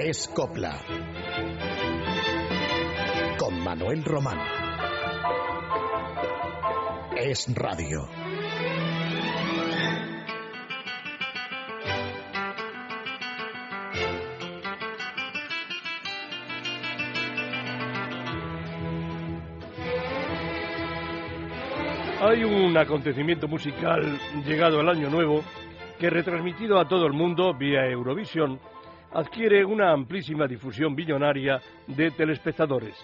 Es Copla. Con Manuel Román. Es Radio. Hay un acontecimiento musical llegado al año nuevo que retransmitido a todo el mundo vía Eurovisión adquiere una amplísima difusión billonaria de telespectadores.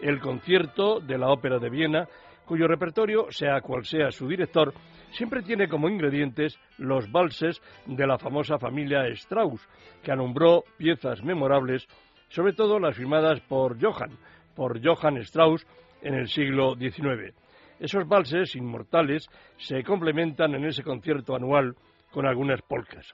El concierto de la Ópera de Viena, cuyo repertorio, sea cual sea su director, siempre tiene como ingredientes los valses de la famosa familia Strauss, que alumbró piezas memorables, sobre todo las firmadas por Johann, por Johann Strauss en el siglo XIX. Esos valses inmortales se complementan en ese concierto anual con algunas polcas.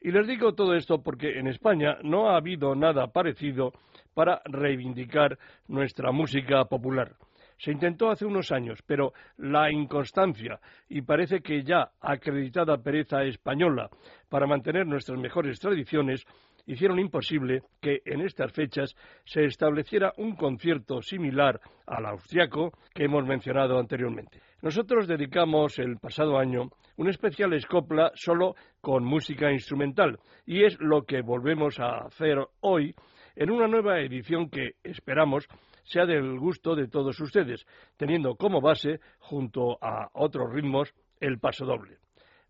Y les digo todo esto porque en España no ha habido nada parecido para reivindicar nuestra música popular. Se intentó hace unos años, pero la inconstancia y parece que ya acreditada pereza española para mantener nuestras mejores tradiciones hicieron imposible que en estas fechas se estableciera un concierto similar al austriaco que hemos mencionado anteriormente. Nosotros dedicamos el pasado año un especial escopla solo con música instrumental y es lo que volvemos a hacer hoy en una nueva edición que esperamos sea del gusto de todos ustedes, teniendo como base, junto a otros ritmos, el paso doble.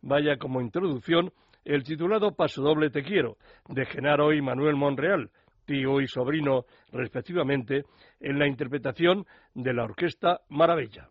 Vaya como introducción el titulado Paso doble te quiero, de Genaro y Manuel Monreal, tío y sobrino respectivamente, en la interpretación de la orquesta Maravilla.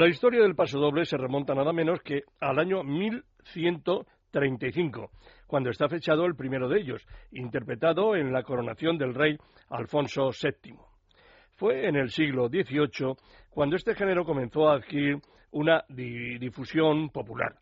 La historia del paso doble se remonta nada menos que al año 1135, cuando está fechado el primero de ellos, interpretado en la coronación del rey Alfonso VII. Fue en el siglo XVIII cuando este género comenzó a adquirir una difusión popular.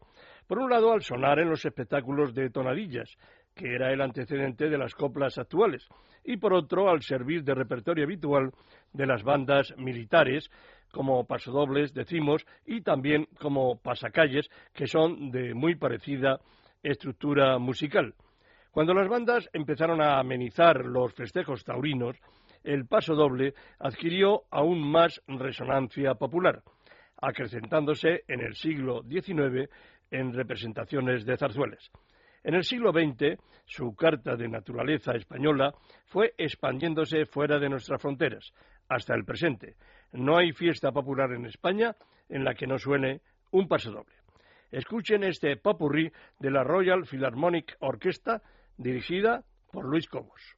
Por un lado, al sonar en los espectáculos de tonadillas, que era el antecedente de las coplas actuales, y por otro, al servir de repertorio habitual de las bandas militares, como pasodobles, decimos, y también como pasacalles, que son de muy parecida estructura musical. Cuando las bandas empezaron a amenizar los festejos taurinos, el paso doble adquirió aún más resonancia popular, acrecentándose en el siglo XIX en representaciones de zarzuelas. En el siglo XX, su carta de naturaleza española fue expandiéndose fuera de nuestras fronteras, hasta el presente. No hay fiesta popular en España en la que no suene un paso doble. Escuchen este popurrí de la Royal Philharmonic Orchestra dirigida por Luis Cobos.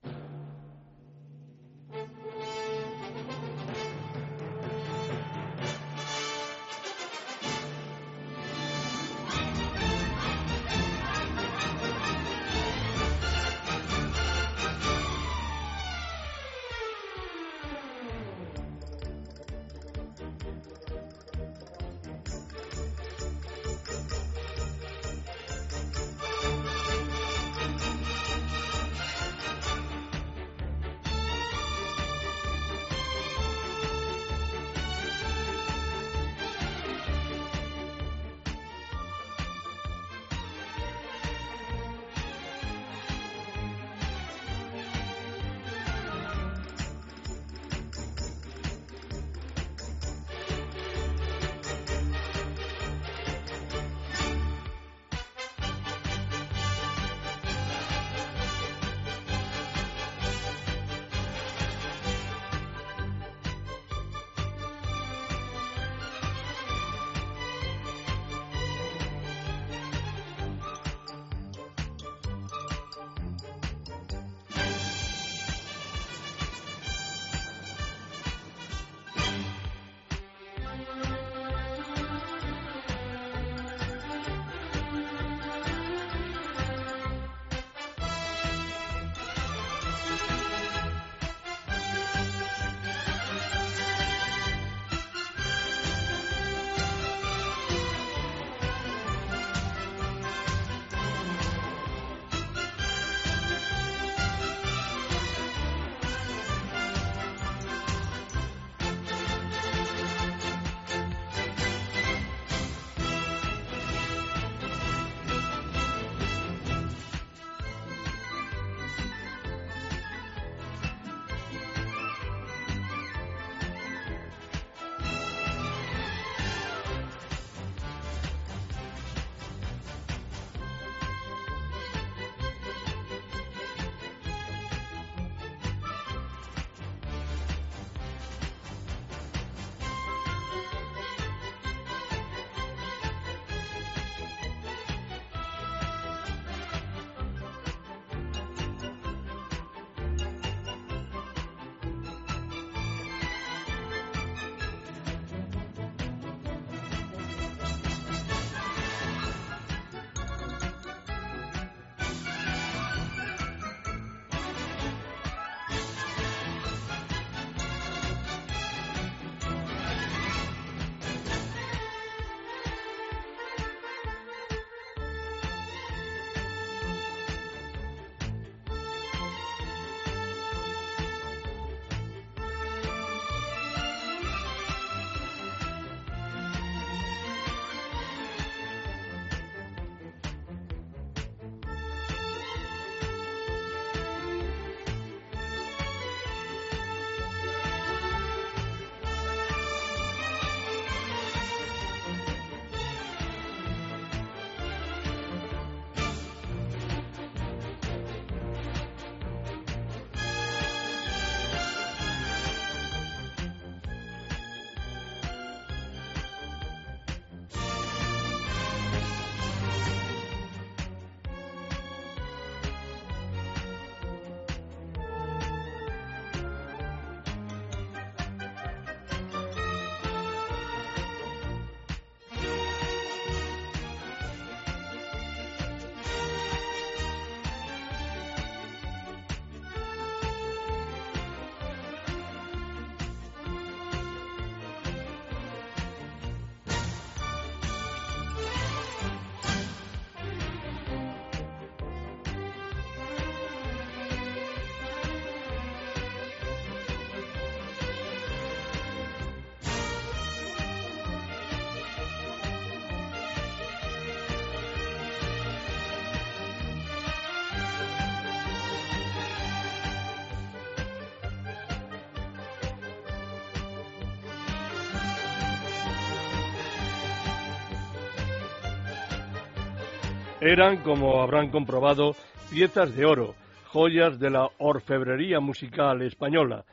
Eran, como habrán comprobado, piezas de oro, joyas de la orfebrería musical española.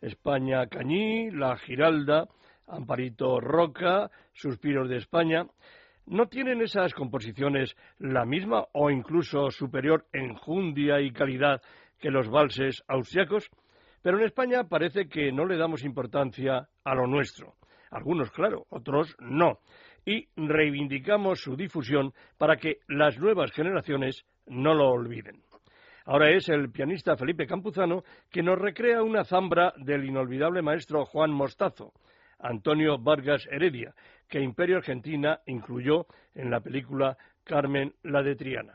España Cañí, La Giralda, Amparito Roca, Suspiros de España. ¿No tienen esas composiciones la misma o incluso superior enjundia y calidad que los valses austriacos? Pero en España parece que no le damos importancia a lo nuestro. Algunos, claro, otros no. Y reivindicamos su difusión para que las nuevas generaciones no lo olviden. Ahora es el pianista Felipe Campuzano que nos recrea una zambra del inolvidable maestro Juan Mostazo, Antonio Vargas Heredia, que Imperio Argentina incluyó en la película Carmen la de Triana.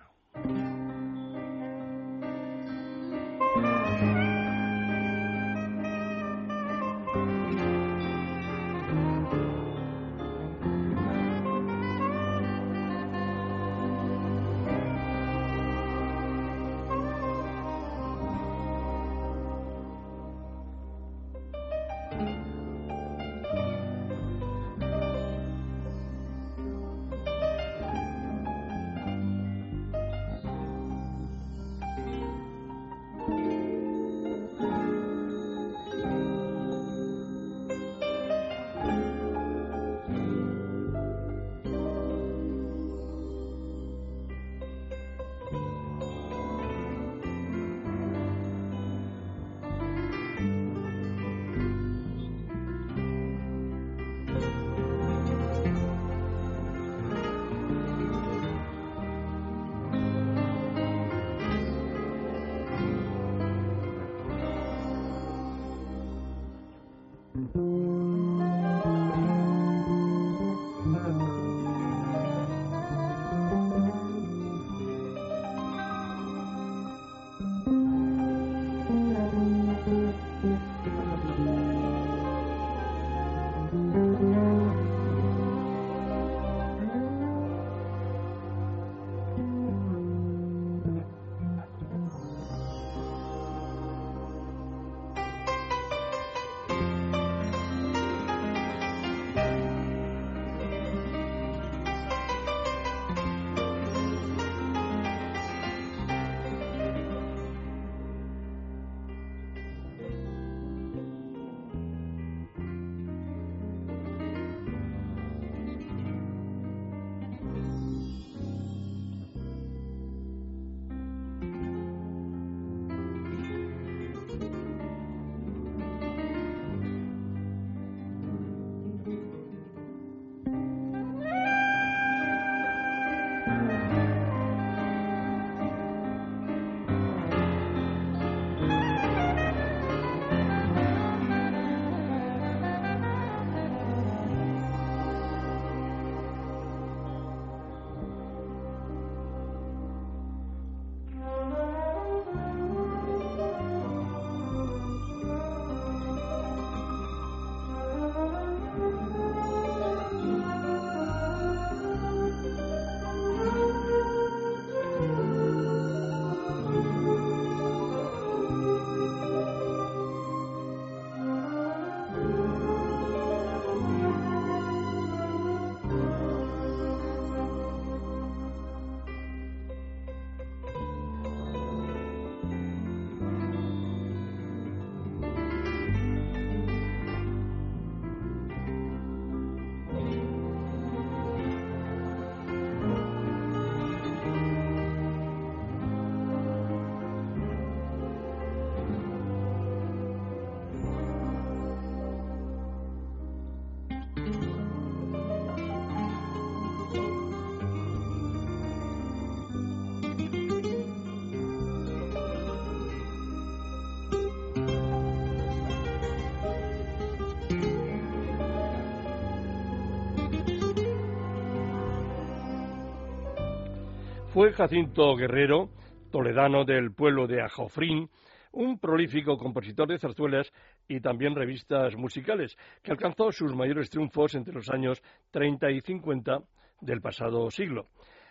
Fue Jacinto Guerrero, toledano del pueblo de Ajofrín, un prolífico compositor de zarzuelas y también revistas musicales, que alcanzó sus mayores triunfos entre los años 30 y 50 del pasado siglo.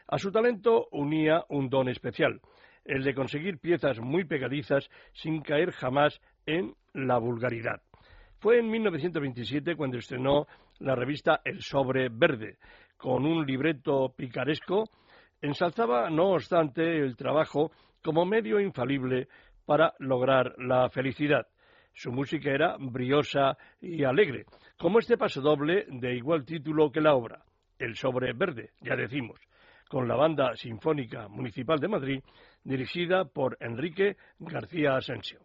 A su talento unía un don especial, el de conseguir piezas muy pegadizas sin caer jamás en la vulgaridad. Fue en 1927 cuando estrenó la revista El Sobre Verde, con un libreto picaresco Ensalzaba, no obstante, el trabajo como medio infalible para lograr la felicidad. Su música era briosa y alegre, como este paso doble de igual título que la obra, El sobre verde, ya decimos, con la Banda Sinfónica Municipal de Madrid, dirigida por Enrique García Asensio.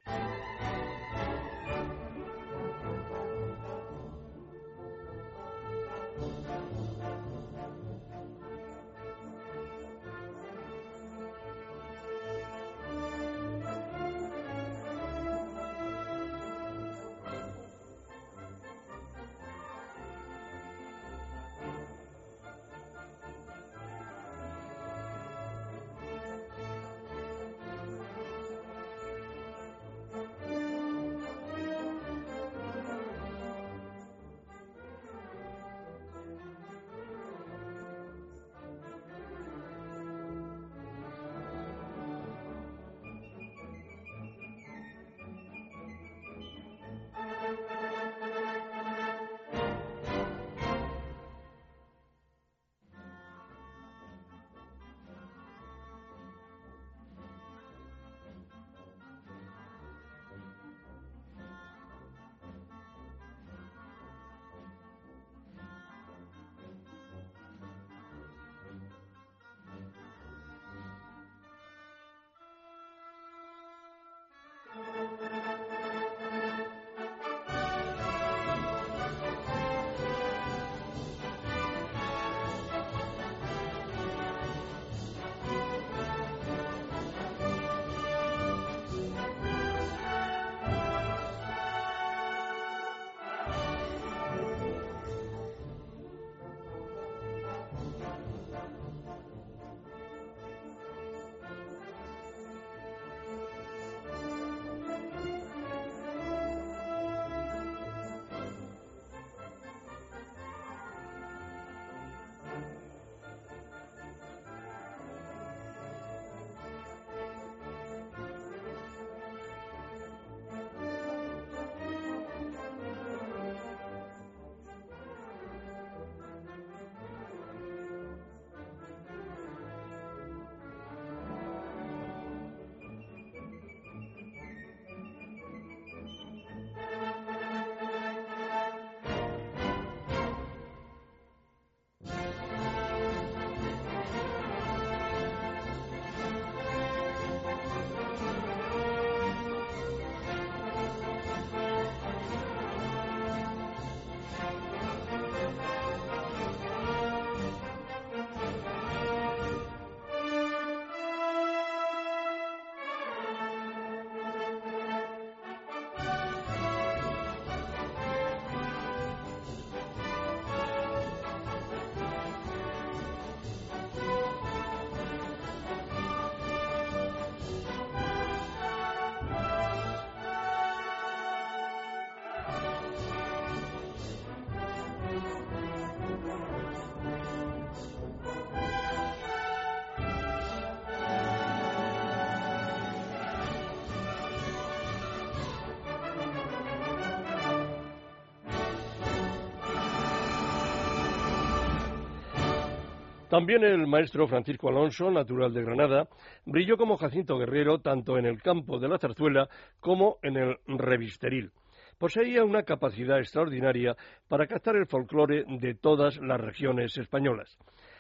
También el maestro Francisco Alonso, natural de Granada, brilló como Jacinto Guerrero tanto en el campo de la zarzuela como en el revisteril. Poseía una capacidad extraordinaria para captar el folclore de todas las regiones españolas.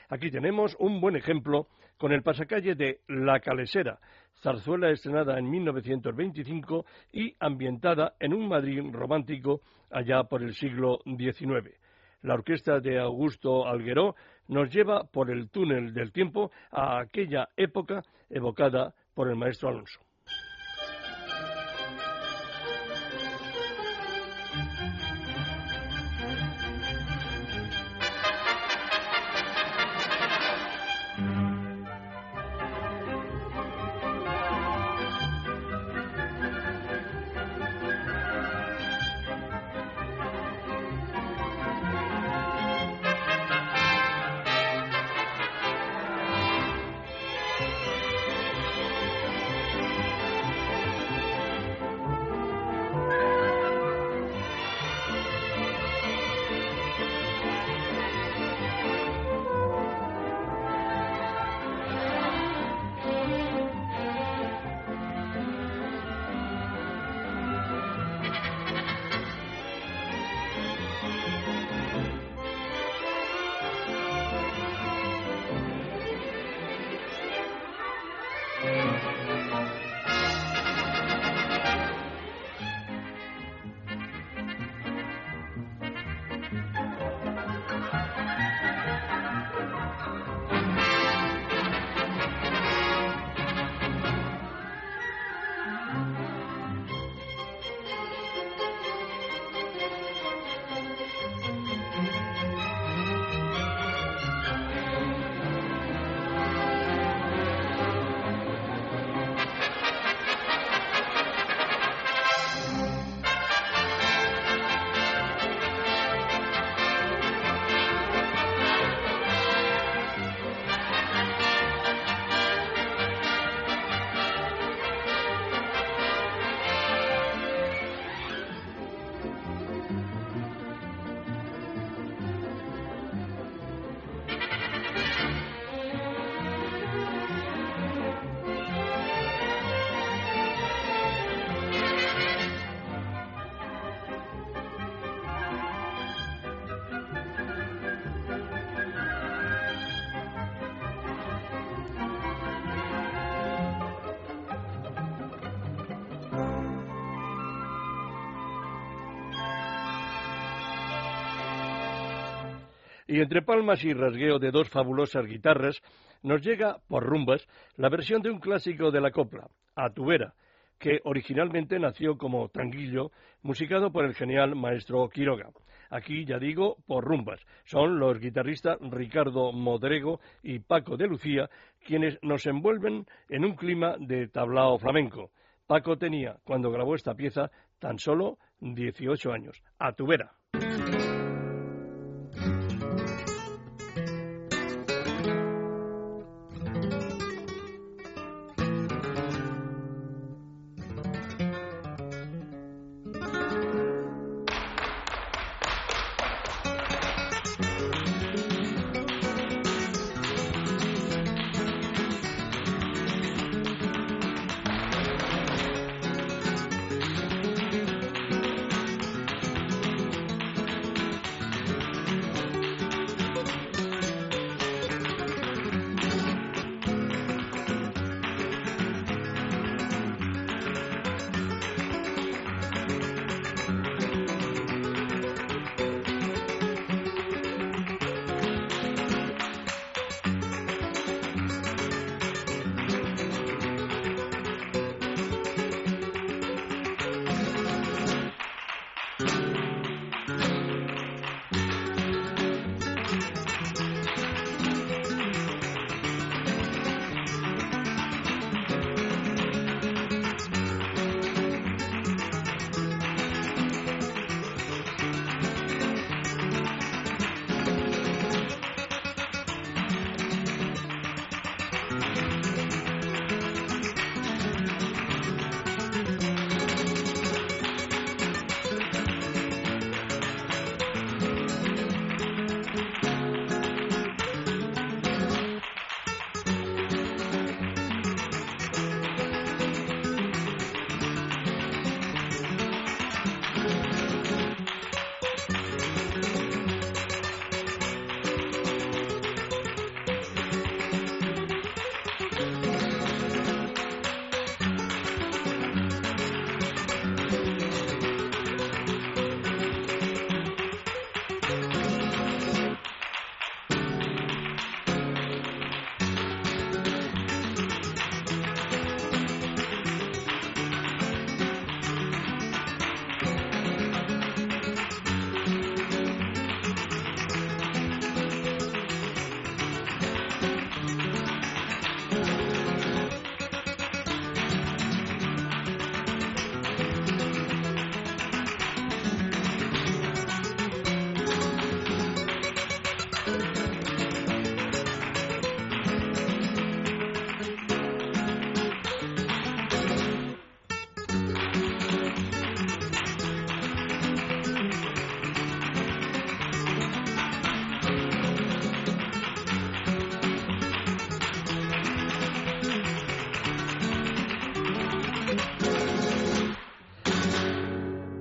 Aquí tenemos un buen ejemplo con el pasacalle de La Calesera, zarzuela estrenada en 1925 y ambientada en un Madrid romántico allá por el siglo XIX. La orquesta de Augusto Algueró nos lleva por el túnel del tiempo a aquella época evocada por el maestro Alonso. Y entre palmas y rasgueo de dos fabulosas guitarras, nos llega, por rumbas, la versión de un clásico de la copla, A tu vera, que originalmente nació como tanguillo, musicado por el genial maestro Quiroga. Aquí, ya digo, por rumbas. Son los guitarristas Ricardo Modrego y Paco de Lucía quienes nos envuelven en un clima de tablao flamenco. Paco tenía, cuando grabó esta pieza, tan solo 18 años. A tu.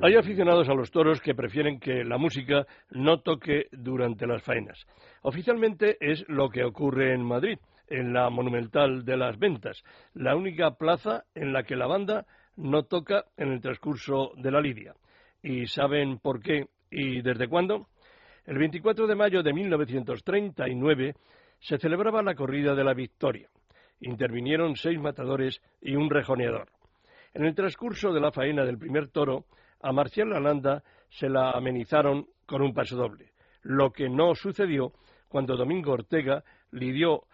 Hay aficionados a los toros que prefieren que la música no toque durante las faenas. Oficialmente es lo que ocurre en Madrid, en la Monumental de las Ventas, la única plaza en la que la banda no toca en el transcurso de la lidia. ¿Y saben por qué y desde cuándo? El 24 de mayo de 1939 se celebraba la corrida de la Victoria. Intervinieron seis matadores y un rejoneador. En el transcurso de la faena del primer toro, a Marcial Lalanda se la amenizaron con un paso doble, lo que no sucedió cuando Domingo Ortega lidió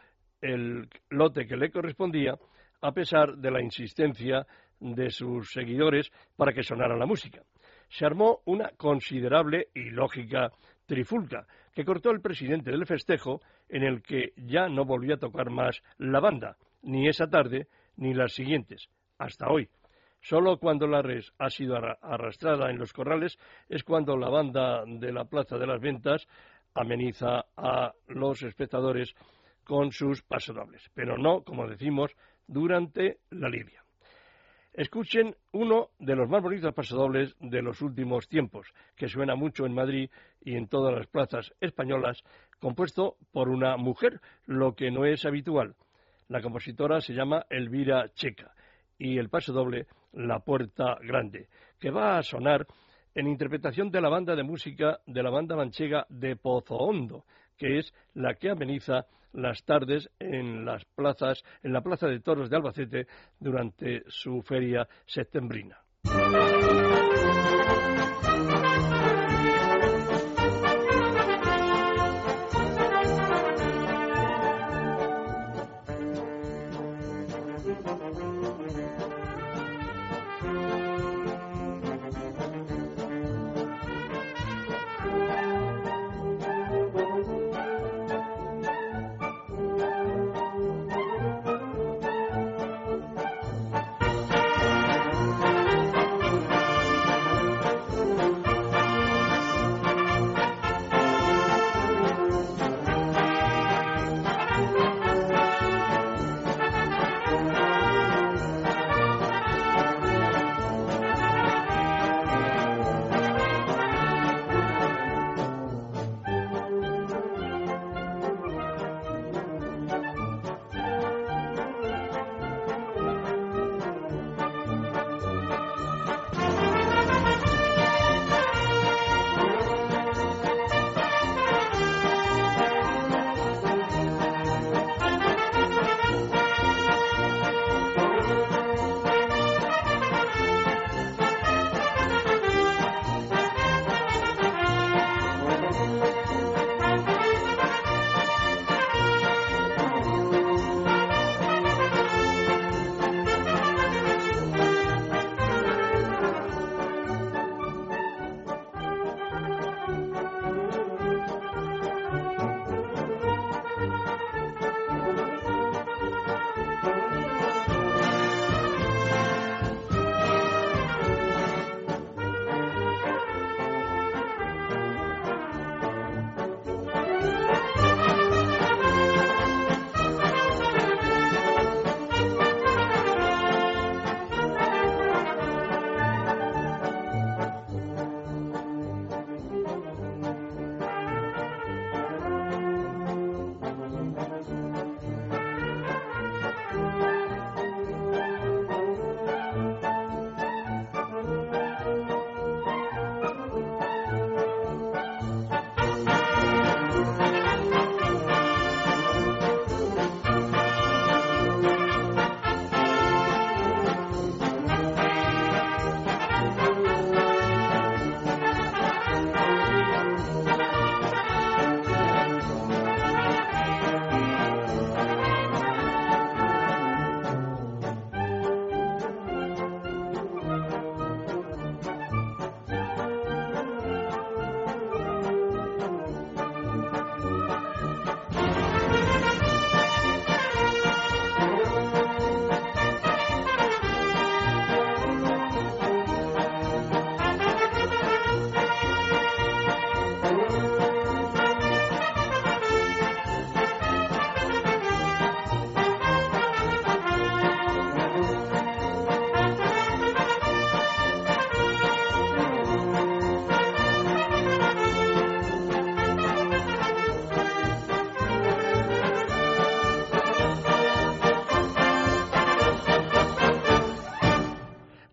el lote que le correspondía, a pesar de la insistencia de sus seguidores para que sonara la música. Se armó una considerable y lógica trifulca que cortó el presidente del festejo en el que ya no volvió a tocar más la banda, ni esa tarde ni las siguientes, hasta hoy. Solo cuando la res ha sido arrastrada en los corrales es cuando la banda de la Plaza de las Ventas ameniza a los espectadores con sus pasodobles, pero no, como decimos, durante la lidia. Escuchen uno de los más bonitos pasodobles de los últimos tiempos, que suena mucho en Madrid y en todas las plazas españolas, compuesto por una mujer, lo que no es habitual. La compositora se llama Elvira Checa y el paso doble La Puerta Grande, que va a sonar en interpretación de la banda de música de la banda manchega de Pozo Hondo, que es la que ameniza las tardes en las plazas, en la Plaza de Toros de Albacete durante su feria septembrina.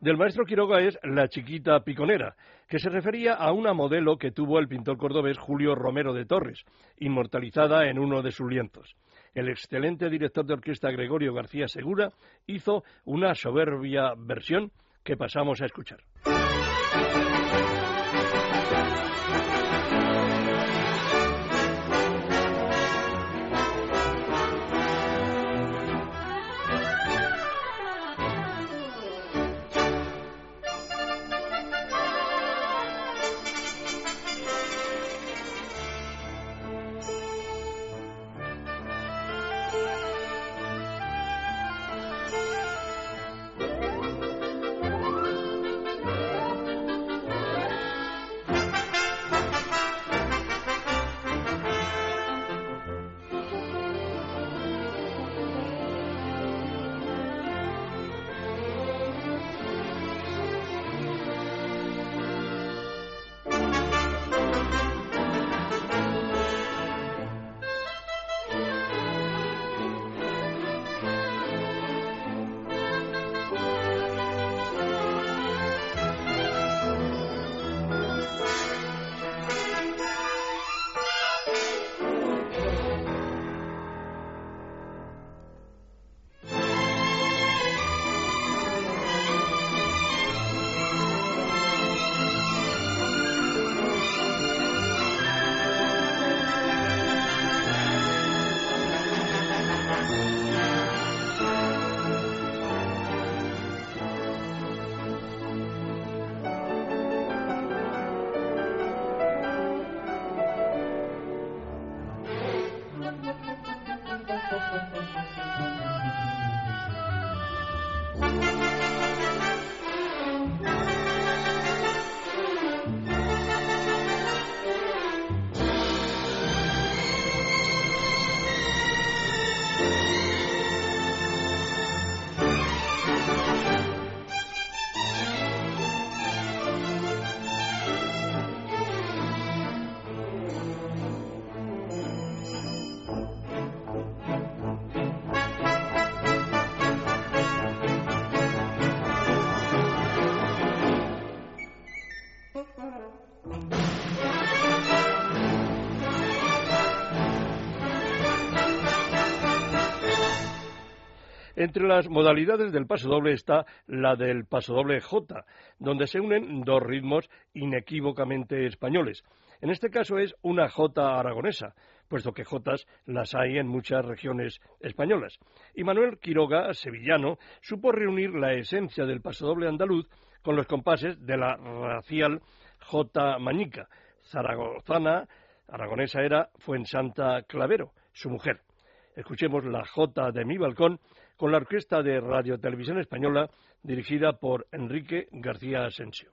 Del maestro Quiroga es La chiquita piconera, que se refería a una modelo que tuvo el pintor cordobés Julio Romero de Torres, inmortalizada en uno de sus lienzos. El excelente director de orquesta Gregorio García Segura hizo una soberbia versión que pasamos a escuchar. Entre las modalidades del paso doble está la del paso doble J, donde se unen dos ritmos inequívocamente españoles. En este caso es una J aragonesa, puesto que Jotas las hay en muchas regiones españolas. Y Manuel Quiroga, sevillano, supo reunir la esencia del pasodoble andaluz con los compases de la racial J mañica. Zaragozana, aragonesa era Fuensanta Clavero, su mujer. Escuchemos la J de mi balcón con la orquesta de Radio Televisión Española dirigida por Enrique García Asensio.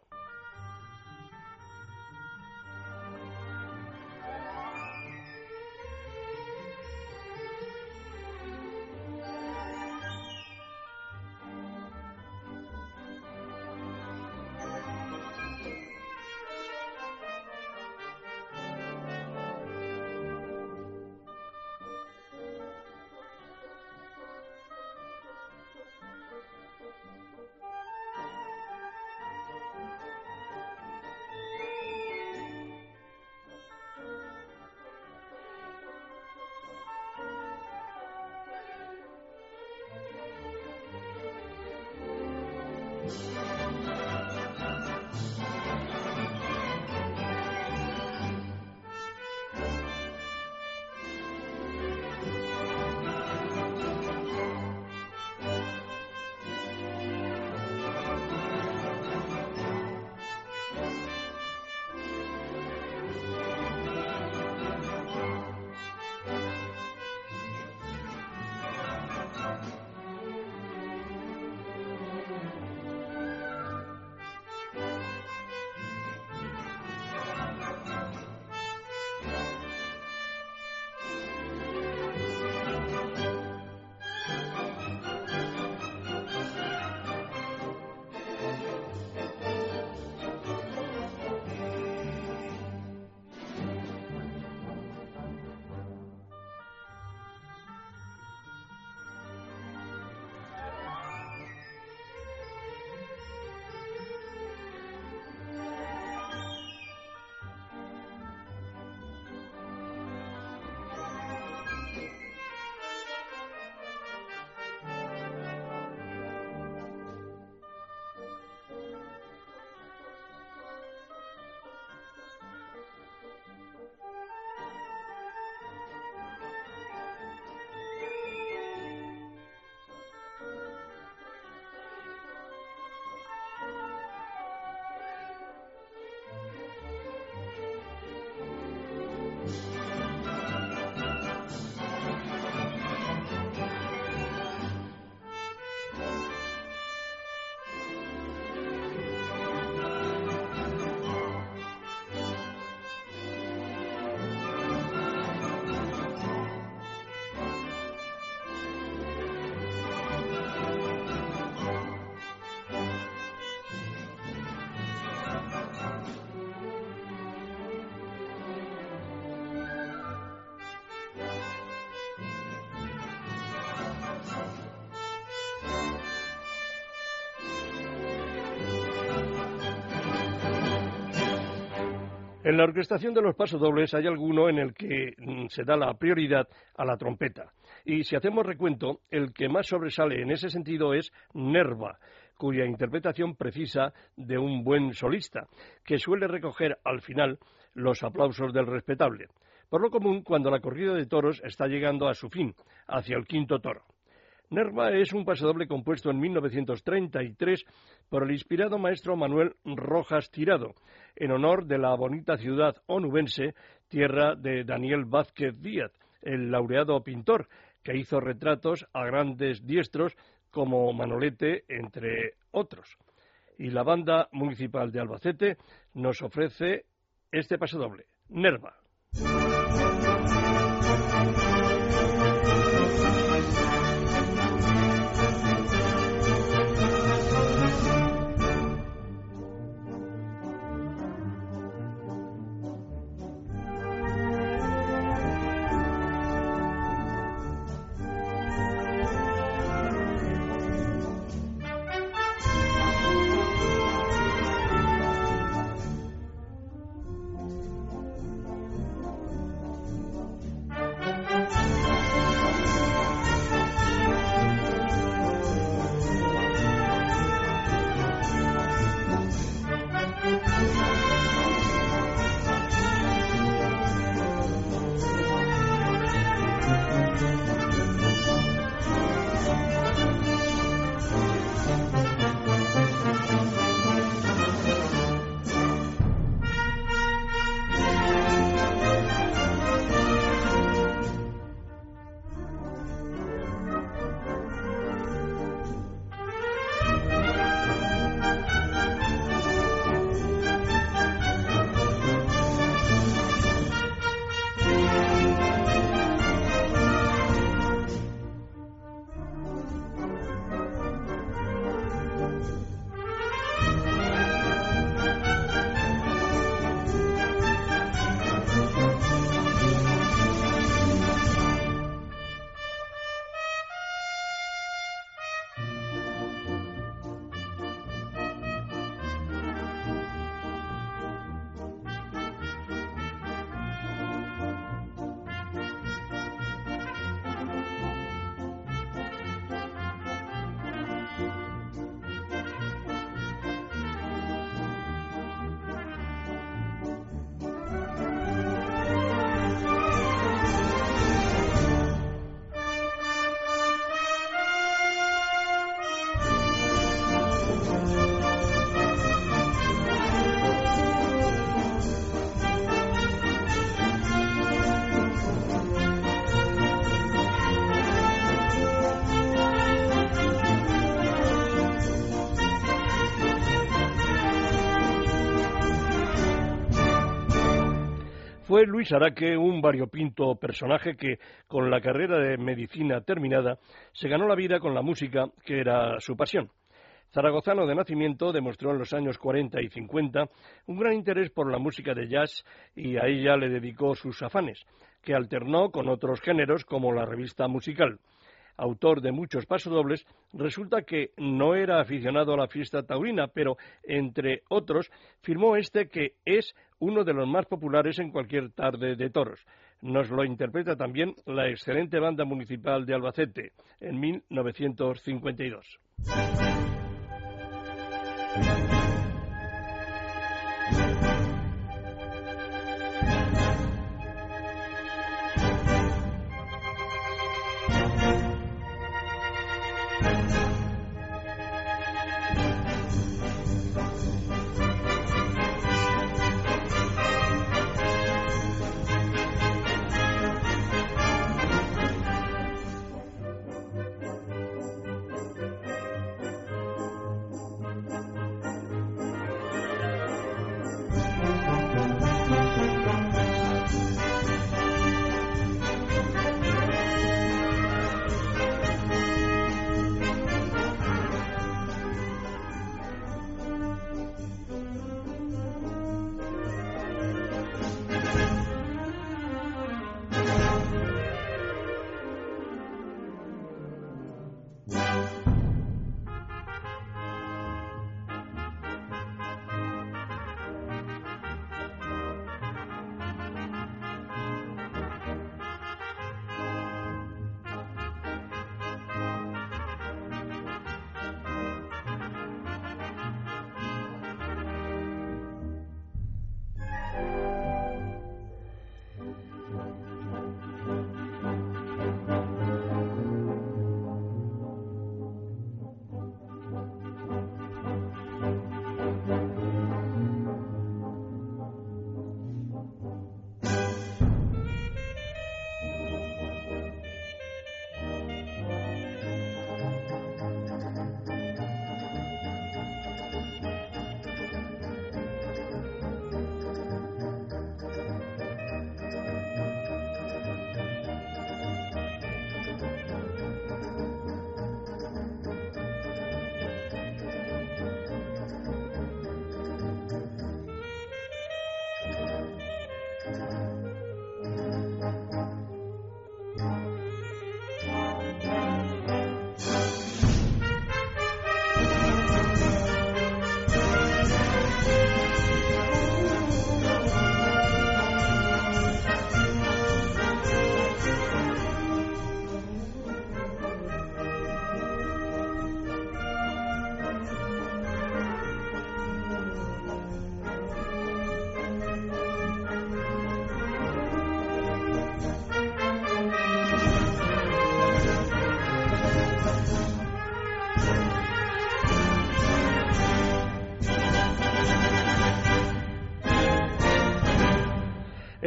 En la orquestación de los pasodobles hay alguno en el que mm, se da la prioridad a la trompeta. Y si hacemos recuento, el que más sobresale en ese sentido es Nerva, cuya interpretación precisa de un buen solista, que suele recoger al final los aplausos del respetable. Por lo común, cuando la corrida de toros está llegando a su fin, hacia el quinto toro. Nerva es un pasodoble compuesto en 1933 por el inspirado maestro Manuel Rojas Tirado, en honor de la bonita ciudad onubense, tierra de Daniel Vázquez Díaz, el laureado pintor, que hizo retratos a grandes diestros como Manolete, entre otros. Y la banda municipal de Albacete nos ofrece este pasodoble, Nerva. Fue Luis Araque un variopinto personaje que, con la carrera de medicina terminada, se ganó la vida con la música, que era su pasión. Zaragozano de nacimiento demostró en los años 40 y 50 un gran interés por la música de jazz y a ella le dedicó sus afanes, que alternó con otros géneros como la revista musical autor de muchos pasodobles, resulta que no era aficionado a la fiesta taurina, pero entre otros firmó este que es uno de los más populares en cualquier tarde de toros. Nos lo interpreta también la excelente banda municipal de Albacete en 1952.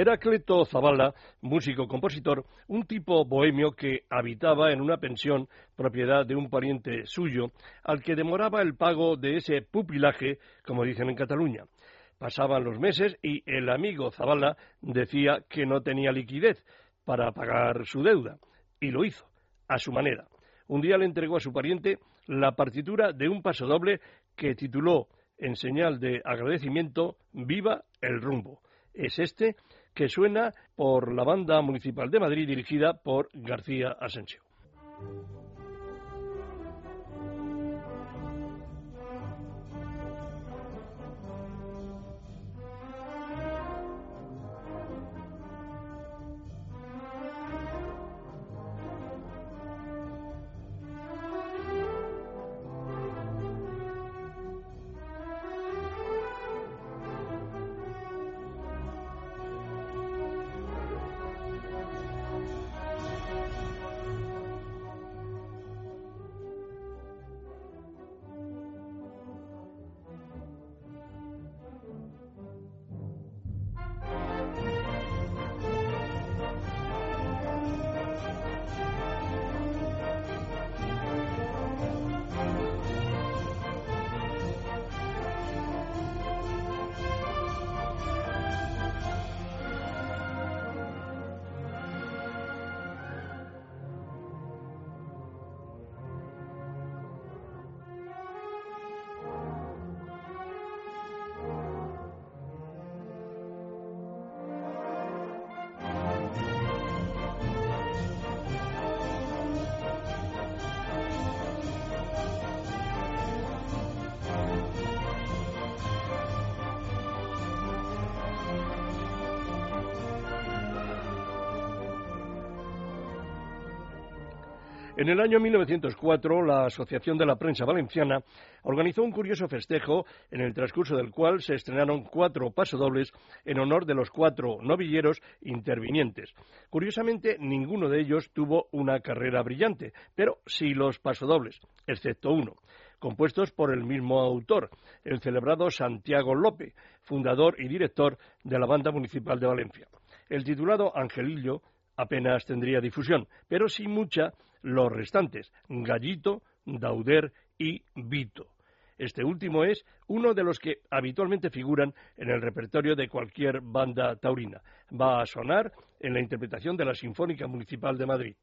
Heráclito Zavala, músico-compositor, un tipo bohemio que habitaba en una pensión propiedad de un pariente suyo, al que demoraba el pago de ese pupilaje, como dicen en Cataluña. Pasaban los meses y el amigo Zavala decía que no tenía liquidez para pagar su deuda, y lo hizo, a su manera. Un día le entregó a su pariente la partitura de un pasodoble que tituló, en señal de agradecimiento, Viva el rumbo. Es este que suena por la banda municipal de Madrid dirigida por García Asensio. En el año 1904, la Asociación de la Prensa Valenciana organizó un curioso festejo en el transcurso del cual se estrenaron cuatro pasodobles en honor de los cuatro novilleros intervinientes. Curiosamente, ninguno de ellos tuvo una carrera brillante, pero sí los pasodobles, excepto uno compuestos por el mismo autor, el celebrado Santiago López, fundador y director de la Banda Municipal de Valencia. El titulado Angelillo apenas tendría difusión, pero sí mucha los restantes, Gallito, Dauder y Vito. Este último es uno de los que habitualmente figuran en el repertorio de cualquier banda taurina. Va a sonar en la interpretación de la Sinfónica Municipal de Madrid.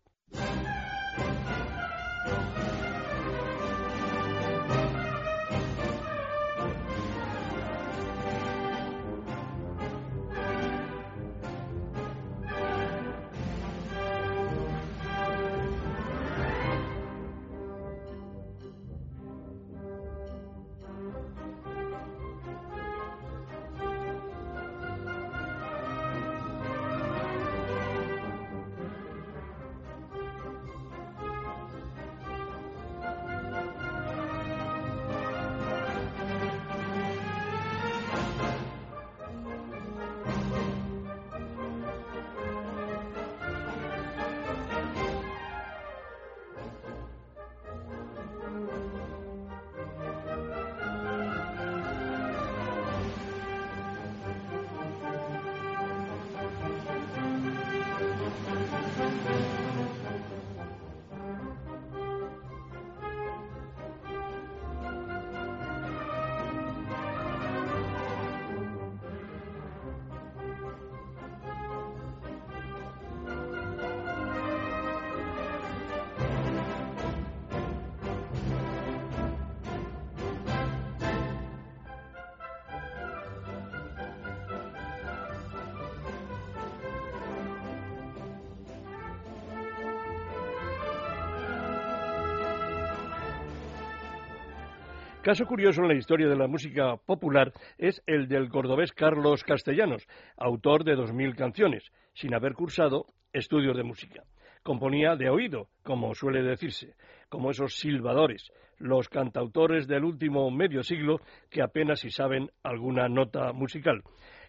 Caso curioso en la historia de la música popular es el del cordobés Carlos Castellanos, autor de dos mil canciones, sin haber cursado estudios de música. Componía de oído, como suele decirse, como esos silbadores, los cantautores del último medio siglo que apenas si saben alguna nota musical.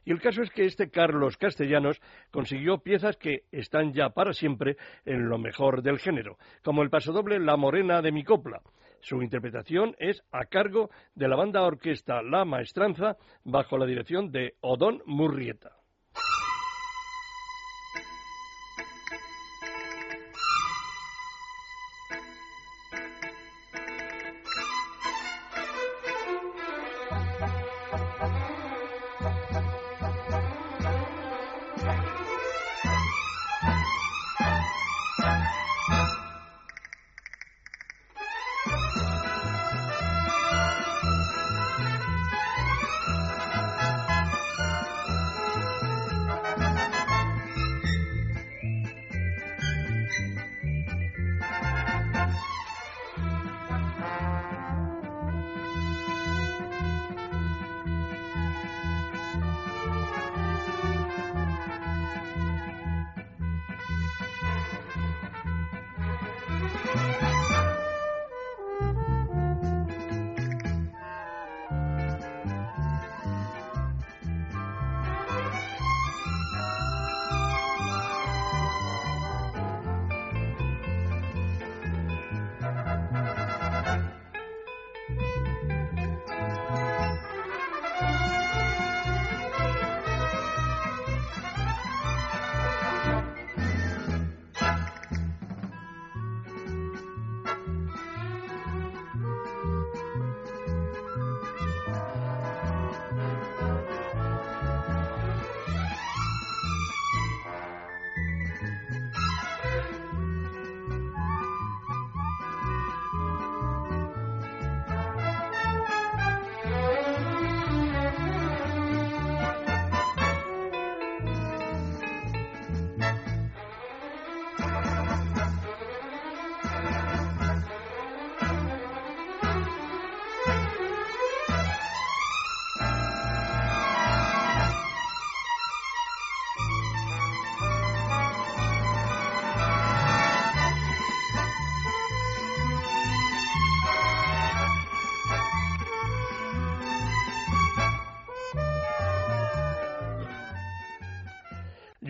Y el caso es que este Carlos Castellanos consiguió piezas que están ya para siempre en lo mejor del género, como el pasodoble La Morena de mi copla, su interpretación es a cargo de la banda orquesta La Maestranza bajo la dirección de Odón Murrieta.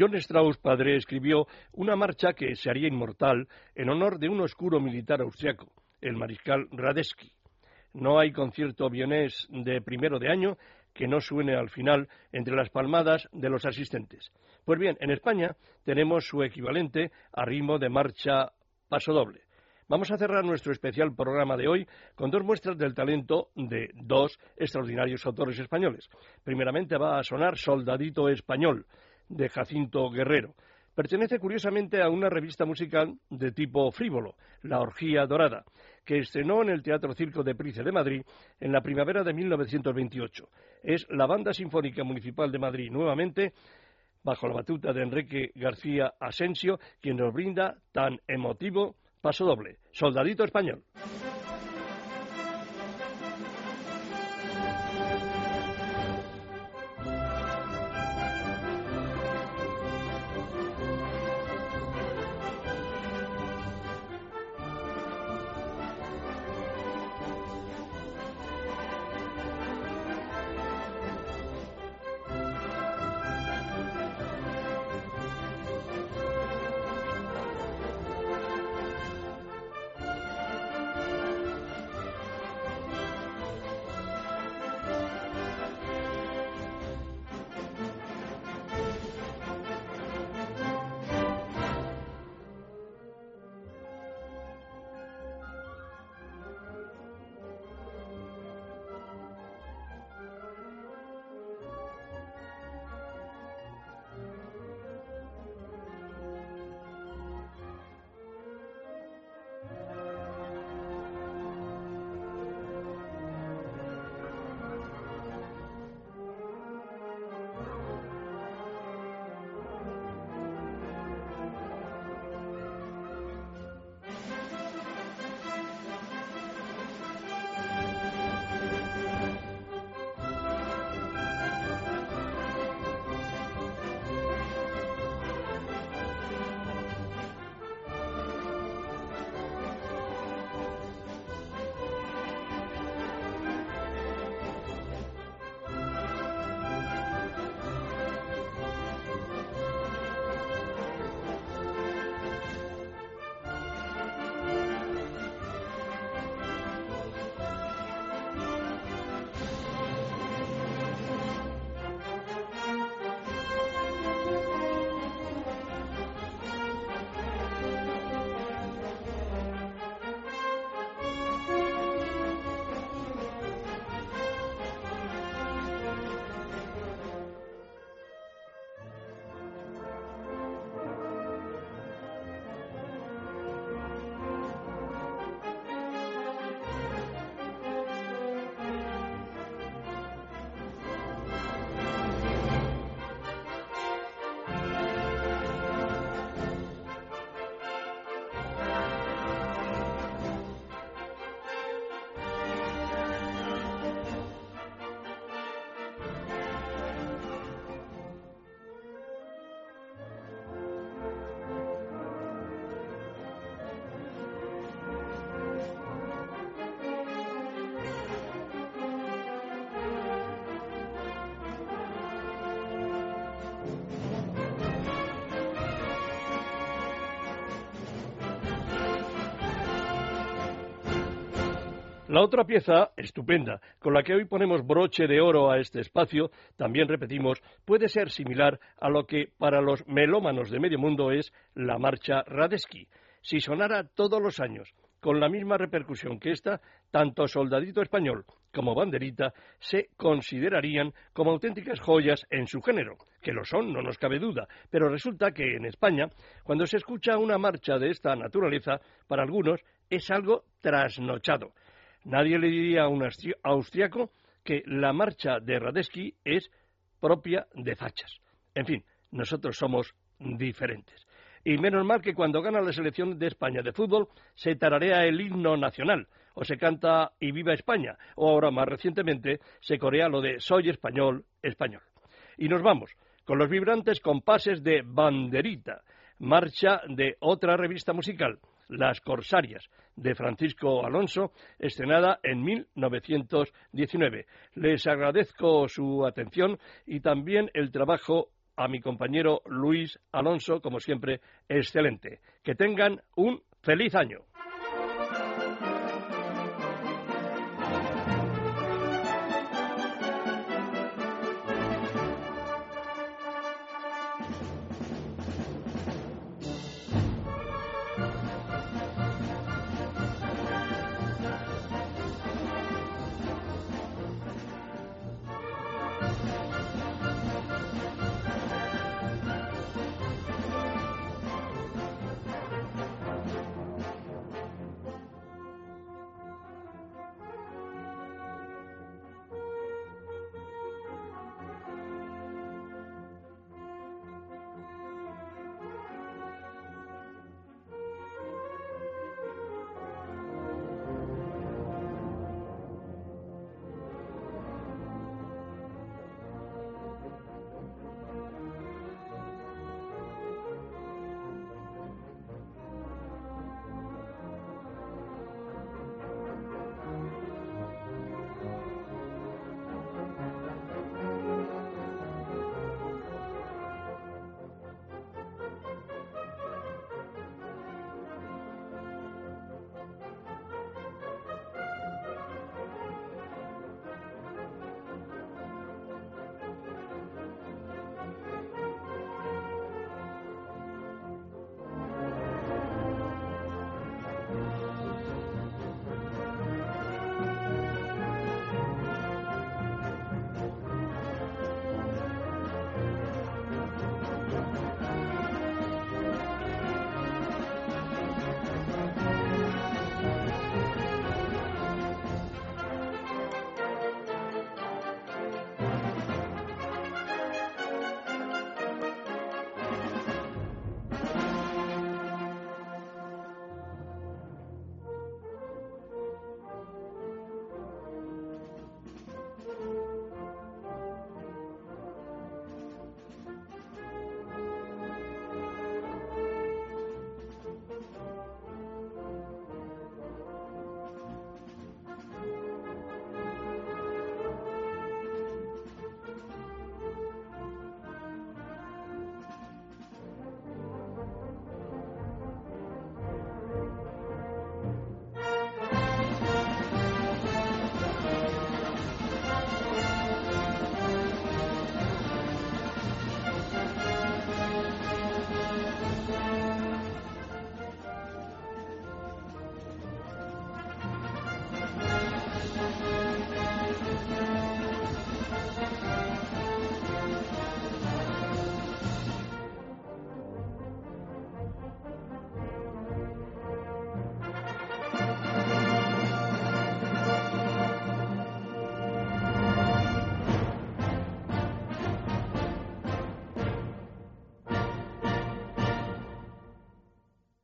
John Strauss, padre, escribió una marcha que se haría inmortal en honor de un oscuro militar austriaco, el mariscal Radetzky. No hay concierto vienés de primero de año que no suene al final entre las palmadas de los asistentes. Pues bien, en España tenemos su equivalente a ritmo de marcha pasodoble. Vamos a cerrar nuestro especial programa de hoy con dos muestras del talento de dos extraordinarios autores españoles. Primeramente va a sonar Soldadito Español, de Jacinto Guerrero. Pertenece curiosamente a una revista musical de tipo frívolo, La Orgía Dorada, que estrenó en el Teatro Circo de Price de Madrid en la primavera de 1928. Es la Banda Sinfónica Municipal de Madrid, nuevamente bajo la batuta de Enrique García Asensio, quien nos brinda tan emotivo Paso doble. Soldadito español. La otra pieza, estupenda, con la que hoy ponemos broche de oro a este espacio, también repetimos, puede ser similar a lo que para los melómanos de medio mundo es la marcha Radetzky. Si sonara todos los años con la misma repercusión que esta, tanto Soldadito Español como Banderita se considerarían como auténticas joyas en su género, que lo son, no nos cabe duda, pero resulta que en España, cuando se escucha una marcha de esta naturaleza, para algunos es algo trasnochado Nadie le diría a un austriaco que la marcha de Radetzky es propia de fachas. En fin, nosotros somos diferentes. Y menos mal que cuando gana la selección de España de fútbol se tararea el himno nacional, o se canta Y viva España, o ahora más recientemente se corea lo de Soy español, español. Y nos vamos con los vibrantes compases de Banderita, marcha de otra revista musical, las Corsarias, de Francisco Alonso, estrenada en 1919. Les agradezco su atención y también el trabajo a mi compañero Luis Alonso, como siempre, excelente. Que tengan un feliz año.